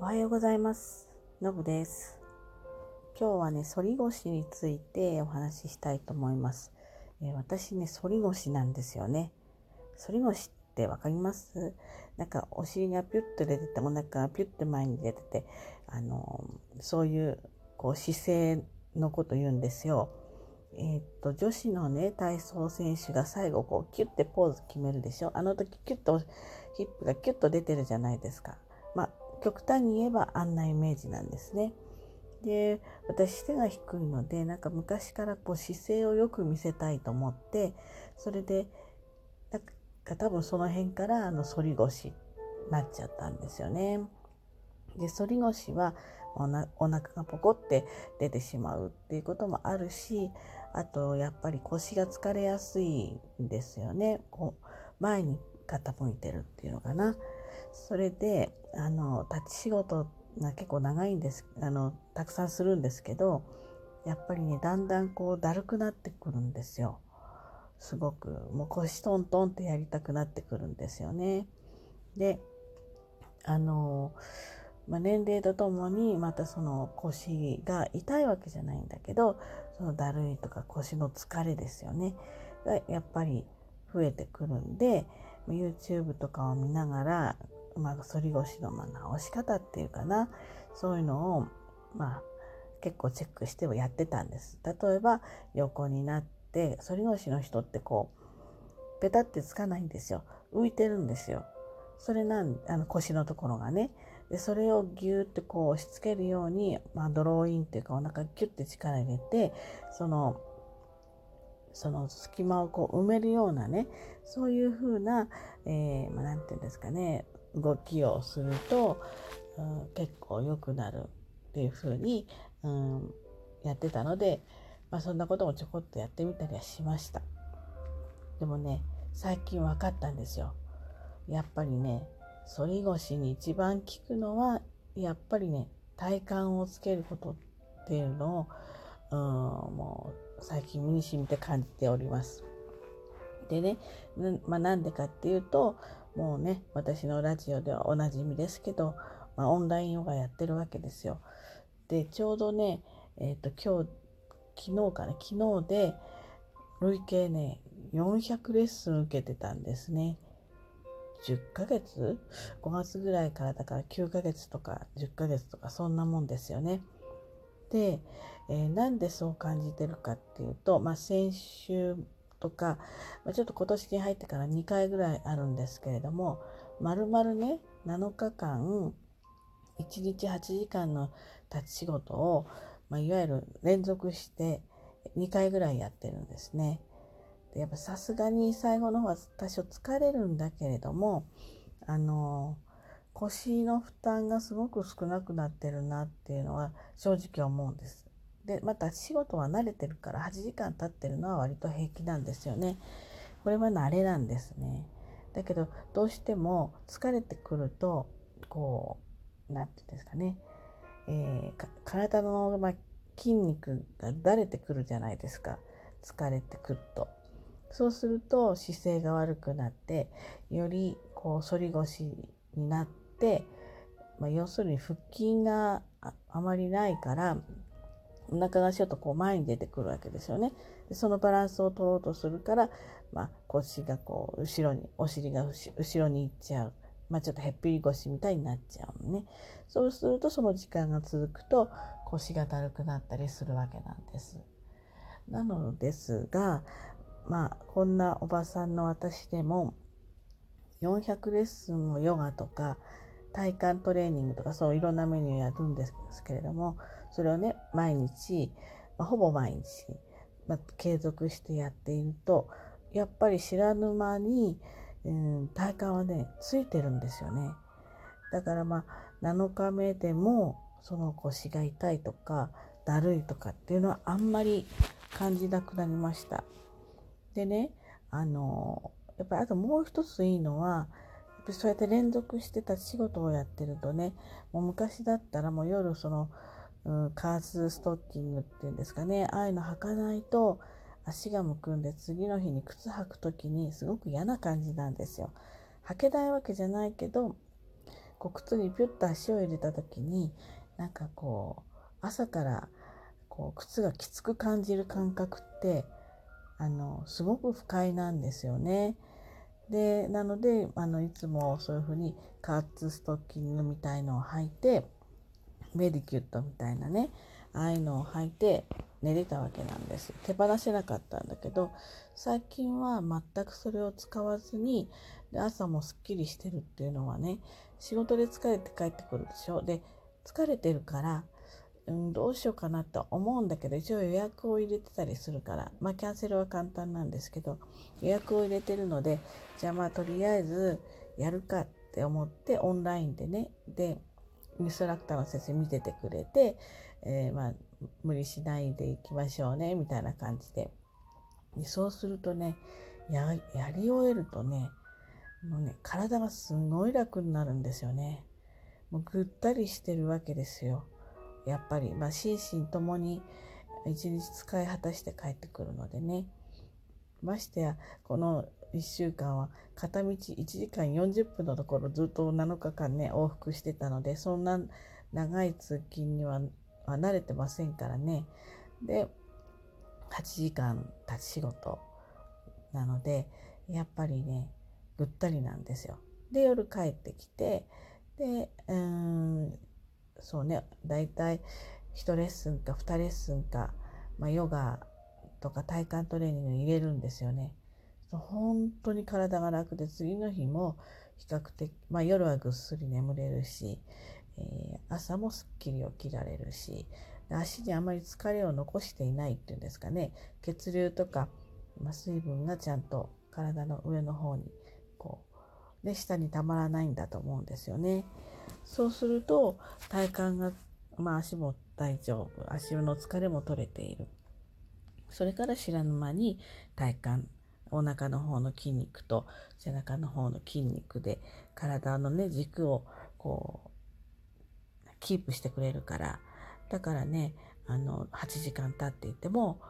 おはようございます。のぶです。今日はね、反り腰についてお話ししたいと思います。えー私ね、反り腰なんですよね。反り腰ってわかります？なんかお尻がピュッと出てて、お腹がピュッと前に出てて、あのーそういうこう姿勢のこと言うんですよ。えーっと、女子のね、体操選手が最後こうキュッてポーズ決めるでしょ？あの時キュッとヒップがキュッと出てるじゃないですか。まあ、極端に言えばあんなイメージなんですね。で、私背が低いので、なんか昔からこう姿勢をよく見せたいと思って、それで、なんか多分その辺からあの反り腰になっちゃったんですよね。で、反り腰はおなお腹がポコって出てしまうっていうこともあるし、あとやっぱり腰が疲れやすいんですよね。こう前に傾いてるっていうのかな。それで、あの、立ち仕事が結構長いんです、あの、たくさんするんですけど、やっぱりね、だんだんこうだるくなってくるんですよ。すごく、もう腰トントンってやりたくなってくるんですよね。で、あの、まあ、年齢とともにまたその腰が痛いわけじゃないんだけどそのだるいとか腰の疲れですよねがやっぱり増えてくるんで YouTube とかを見ながら、まあ、反り腰のま直し方っていうかな。そういうのをまあ結構チェックしてはやってたんです。例えば横になって反り腰の人ってこうペタってつかないんですよ。浮いてるんですよ。それなんあの腰のところがね。でそれをギューってこう押し付けるように、まあ、ドローインっていうかお腹ギュッて力入れてそのその隙間をこう埋めるようなねそういうふうな、えーまあ、ていうんですかね動きをすると、うん、結構良くなるっていうふうに、うん、やってたので、まあ、そんなこともちょこっとやってみたりはしました。でもね最近分かったんですよ。やっぱりね反り腰に一番効くのはやっぱりね体幹をつけることっていうのを、うん、もう最近身に染みて感じております。でね、なまあ、なんでかっていうともうね私のラジオではおなじみですけど、まあ、オンラインヨガやってるわけですよ。でちょうどね、えー、と今日昨日かな昨日で累計ね400レッスン受けてたんですね。10ヶ月 ?5 月ぐらいからだから9ヶ月とか10ヶ月とかそんなもんですよね。で、えーなんでそう感じてるかっていうと、まあ、先週とか、まあ、ちょっと今年に入ってから2回ぐらいあるんですけれどもまるまるね7日間1日8時間の立ち仕事を、まあ、いわゆる連続して2回ぐらいやってるんですね。でやっぱさすがに最後の方は多少疲れるんだけれどもあの腰の負担がすごく少なくなってるなっていうのは正直思うんです。でまた仕事は慣れてるから8時間経ってるのは割と平気なんですよね。これは慣れなんですね。だけどどうしても疲れてくるとこう何て言うんですかね、えー体の、ま、筋肉がだれてくるじゃないですか疲れてくると。そうすると姿勢が悪くなってよりこう反り腰になって、まあ、要するに腹筋があまりないからお腹がちょっとこう前に出てくるわけですよね。でそのバランスを取ろうとするから、まあ、腰がこう後ろにお尻が後ろに行っちゃう、まあ、ちょっとへっぴり腰みたいになっちゃうのね。そうするとその時間が続くと腰がだるくなったりするわけなんです。なのですがまあこんなおばさんの私でも400レッスンをヨガとか体幹トレーニングとかそういろんなメニューやるんですけれどもそれをね毎日、まあ、ほぼ毎日、まあ、継続してやっているとやっぱり知らぬ間に、うん、体幹はねついてるんですよね。だからまあ7日目でもその腰が痛いとかだるいとかっていうのはあんまり感じなくなりました。でねあのやっぱりあともう一ついいのはそうやって連続してた仕事をやってるとねもう昔だったらもう夜その、うん、カースストッキングっていうんですかねああいうの履かないと足がむくんで次の日に靴履く時にすごく嫌な感じなんですよ。履けないわけじゃないけどこう靴にピュッと足を入れた時になんかこう朝からこう靴がきつく感じる感覚ってあのすごく不快なんですよね。でなのであのいつもそういうふうにカーツストッキングみたいのを履いてメディキュットみたいなねああいうのを履いて寝れたわけなんです手放せなかったんだけど最近は全くそれを使わずに朝もすっきりしてるっていうのはね仕事で疲れて帰ってくるでしょ。で疲れてるからうん、どうしようかなと思うんだけど一応予約を入れてたりするからまあキャンセルは簡単なんですけど予約を入れてるのでじゃあまあとりあえずやるかって思ってオンラインでねでインストラクターの先生見ててくれて、えー、まあ無理しないでいきましょうねみたいな感じで。でそうするとねやり終えるとねもうね体がすごい楽になるんですよね。もうぐったりしてるわけですよ。やっぱり、まあ、心身ともに一日使い果たして帰ってくるのでねましてやこの1週間は片道1時間40分のところずっと7日間ね往復してたのでそんな長い通勤には慣れてませんからねで8時間立ち仕事なのでやっぱりねぐったりなんですよ。で夜帰ってきてでうんそうね大体1レッスンか2レッスンか、まあ、ヨガとか体幹トレーニングに入れるんですよね。本当に体が楽で次の日も比較的、まあ、夜はぐっすり眠れるし、えー、朝もすっきり起きられるし足にあまり疲れを残していないっていうんですかね血流とか、まあ、水分がちゃんと体の上の方にこう、ね、下にたまらないんだと思うんですよね。そうすると体幹が、まあ、足も大丈夫。足の疲れも取れている。それから知らぬ間に体幹お腹の方の筋肉と背中の方の筋肉で体のね軸をこうキープしてくれるから。だからねあの8時間経っていても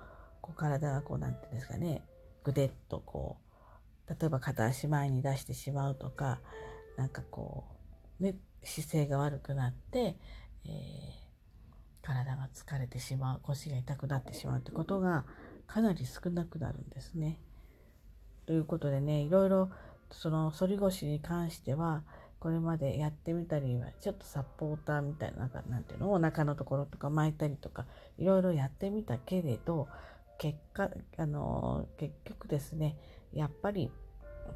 こう体がこう何て言うんですかねぐでっとこう例えば片足前に出してしまうとかなんかこうね姿勢が悪くなって、えー、体が疲れてしまう腰が痛くなってしまうってことがかなり少なくなるんですね。ということでねいろいろその反り腰に関してはこれまでやってみたりはちょっとサポーターみたいななんていうのお腹のところとか巻いたりとかいろいろやってみたけれど結果あの結局ですねやっぱり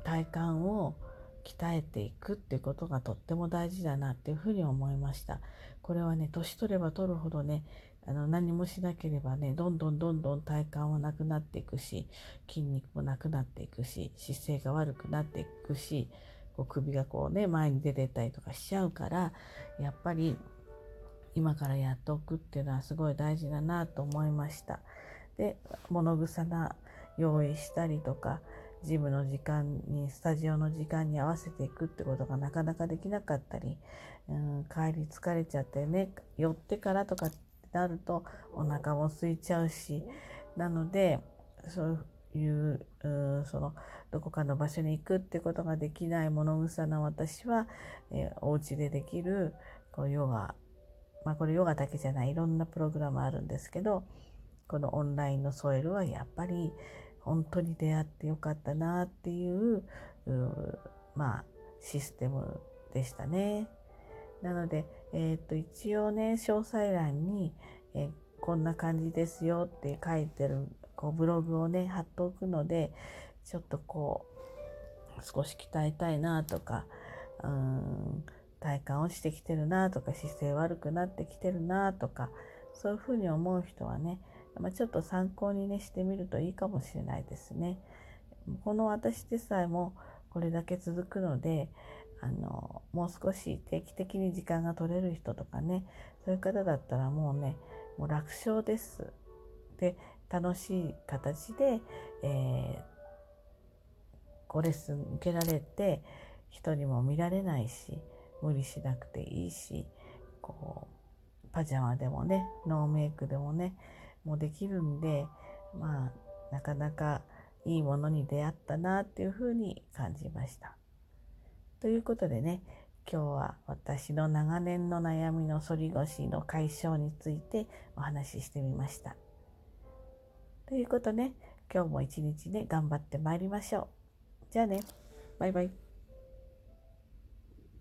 体幹を鍛えていくっていうことがとっても大事だなっていうふうに思いました。これはね、年取れば取るほどね、あの何もしなければね、どんどんどんどん体幹はなくなっていくし、筋肉もなくなっていくし、姿勢が悪くなっていくし、こう首がこうね、前に出てたりとかしちゃうから、やっぱり今からやっておくっていうのはすごい大事だなと思いました。で、物草な用意したりとか、ジムの時間にスタジオの時間に合わせていくってことがなかなかできなかったり、うん、帰り疲れちゃってね寄ってからとかってなるとお腹も空いちゃうしなのでそういうそのどこかの場所に行くってことができない物臭な私は、えー、お家でできるこうヨガまあこれヨガだけじゃないいろんなプログラムあるんですけどこのオンラインのソイルはやっぱり本当に出会ってよかったなっていうまあシステムでしたね。なので、えっ、と一応ね詳細欄に、えこんな感じですよって書いてるこうブログをね貼っておくのでちょっとこう少し鍛えたいなとかうん体感落ちてきてるなとか姿勢悪くなってきてるなとかそういうふうに思う人はねまあ、ちょっと参考にねしてみるといいかもしれないですね。この私でさえもこれだけ続くのであのもう少し定期的に時間が取れる人とかねそういう方だったらもうねもう楽勝です。で楽しい形で、えー、ごレッスン受けられて人にも見られないし無理しなくていいしこうパジャマでもねノーメイクでもねもできるんでまあなかなかいいものに出会ったなっていうふうに感じました。ということでね今日は私の長年の悩みの反り腰の解消についてお話ししてみました。ということで、今日も一日ね、頑張ってまいりましょう。じゃあね、バイバイ。